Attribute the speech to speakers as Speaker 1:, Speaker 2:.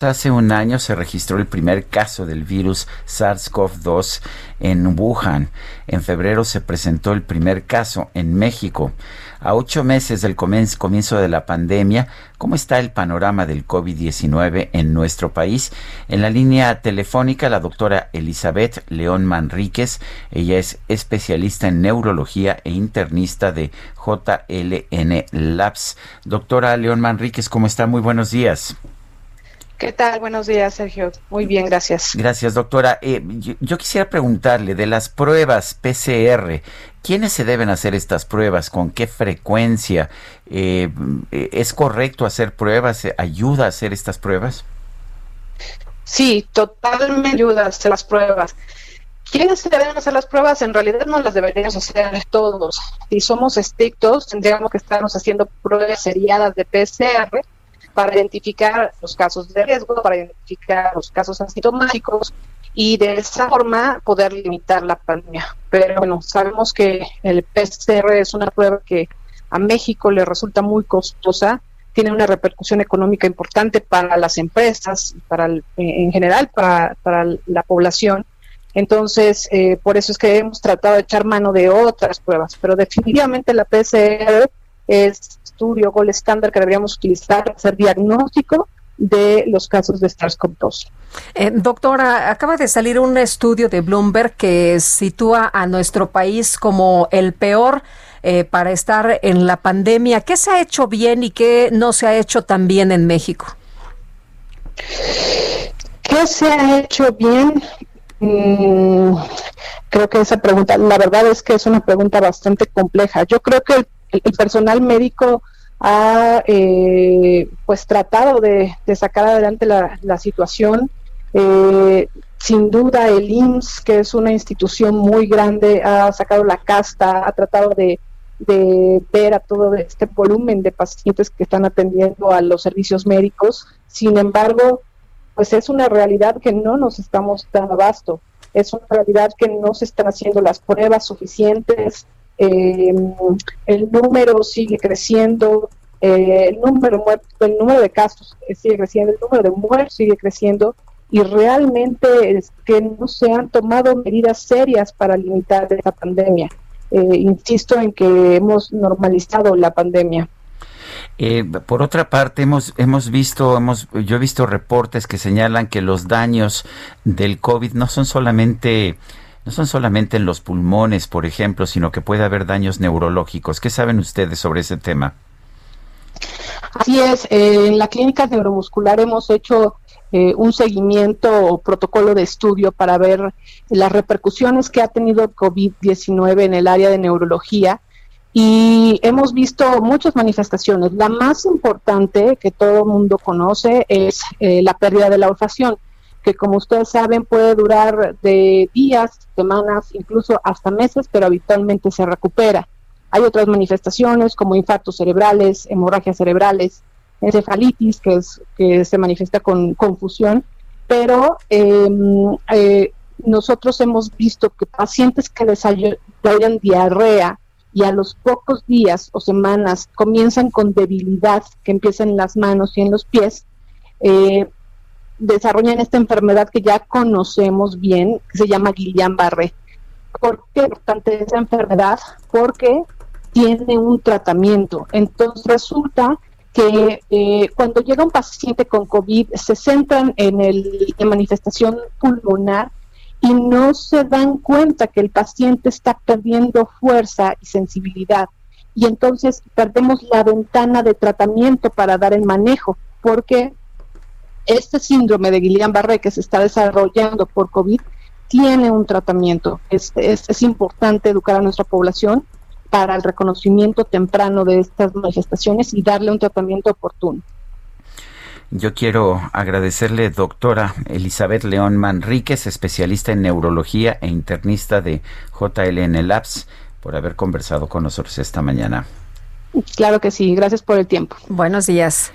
Speaker 1: Hace un año se registró el primer caso del virus SARS-CoV-2 en Wuhan. En febrero se presentó el primer caso en México. A ocho meses del comienzo de la pandemia, ¿cómo está el panorama del COVID-19 en nuestro país? En la línea telefónica, la doctora Elizabeth León Manríquez. Ella es especialista en neurología e internista de JLN Labs. Doctora León Manríquez, ¿cómo está? Muy buenos días.
Speaker 2: ¿Qué tal? Buenos días, Sergio. Muy bien, gracias.
Speaker 1: Gracias, doctora. Eh, yo, quisiera preguntarle de las pruebas PCR, ¿quiénes se deben hacer estas pruebas? ¿Con qué frecuencia? Eh, ¿Es correcto hacer pruebas? ¿Ayuda a hacer estas pruebas?
Speaker 2: Sí, totalmente ayuda a hacer las pruebas. ¿Quiénes se deben hacer las pruebas? En realidad no las deberíamos hacer todos. Si somos estrictos, tendríamos que estarnos haciendo pruebas seriadas de PCR para identificar los casos de riesgo, para identificar los casos asintomáticos y de esa forma poder limitar la pandemia. Pero bueno, sabemos que el PCR es una prueba que a México le resulta muy costosa, tiene una repercusión económica importante para las empresas, para en general para, para la población. Entonces, eh, por eso es que hemos tratado de echar mano de otras pruebas, pero definitivamente la PCR es estudio gol estándar que deberíamos utilizar para hacer diagnóstico de los casos de SARS-CoV-2.
Speaker 3: Eh, doctora, acaba de salir un estudio de Bloomberg que sitúa a nuestro país como el peor eh, para estar en la pandemia. ¿Qué se ha hecho bien y qué no se ha hecho tan bien en México?
Speaker 2: ¿Qué se ha hecho bien? Mm, creo que esa pregunta, la verdad es que es una pregunta bastante compleja. Yo creo que el personal médico ha eh, pues tratado de, sacar adelante la, situación. Eh, sin duda el IMSS, que es una institución muy grande, ha sacado la casta, ha tratado de, de ver a todo este volumen de pacientes que están atendiendo a los servicios médicos. Sin embargo, pues es una realidad que no nos estamos dando abasto. Es una realidad que no se están haciendo las pruebas suficientes, eh, el número sigue creciendo, eh, el número el número de casos sigue creciendo, el número de muertos sigue creciendo y realmente es que no se han tomado medidas serias para limitar esta pandemia. Eh, insisto en que hemos normalizado la pandemia.
Speaker 1: Por otra parte, hemos, hemos visto, hemos, yo he visto reportes que señalan que los daños del COVID no son solamente no son solamente en los pulmones, por ejemplo, sino que puede haber daños neurológicos. ¿Qué saben ustedes sobre ese tema?
Speaker 2: Así es, en la clínica neuromuscular hemos hecho eh, un seguimiento o protocolo de estudio para ver las repercusiones que ha tenido el COVID-19 en el área de neurología y hemos visto muchas manifestaciones. La más importante que todo el mundo conoce es eh, la pérdida de la olfacción que como ustedes saben puede durar de días, semanas, incluso hasta meses, pero habitualmente se recupera. Hay otras manifestaciones como infartos cerebrales, hemorragias cerebrales, encefalitis, que, es, que se manifiesta con confusión, pero em, eh, nosotros hemos visto que pacientes que desarrollan diarrea y a los pocos días o semanas comienzan con debilidad que empiezan en las manos y en los pies, eh, desarrollan esta enfermedad que ya conocemos bien, que se llama Guillain-Barré. ¿Por qué es importante esa enfermedad? Porque tiene un tratamiento. Entonces resulta que eh, cuando llega un paciente con COVID se centran en el, la manifestación pulmonar y no se dan cuenta que el paciente está perdiendo fuerza y sensibilidad. Y entonces perdemos la ventana de tratamiento para dar el manejo, porque este síndrome de Guillain-Barré que se está desarrollando por COVID tiene un tratamiento. Es, es, importante educar a nuestra población para el reconocimiento temprano de estas manifestaciones y darle un tratamiento oportuno.
Speaker 1: Yo quiero agradecerle, doctora Elizabeth León Manríquez, especialista en neurología e internista de JLN Labs, por haber conversado con nosotros esta mañana.
Speaker 2: Claro que sí, gracias por el tiempo.
Speaker 3: Buenos días.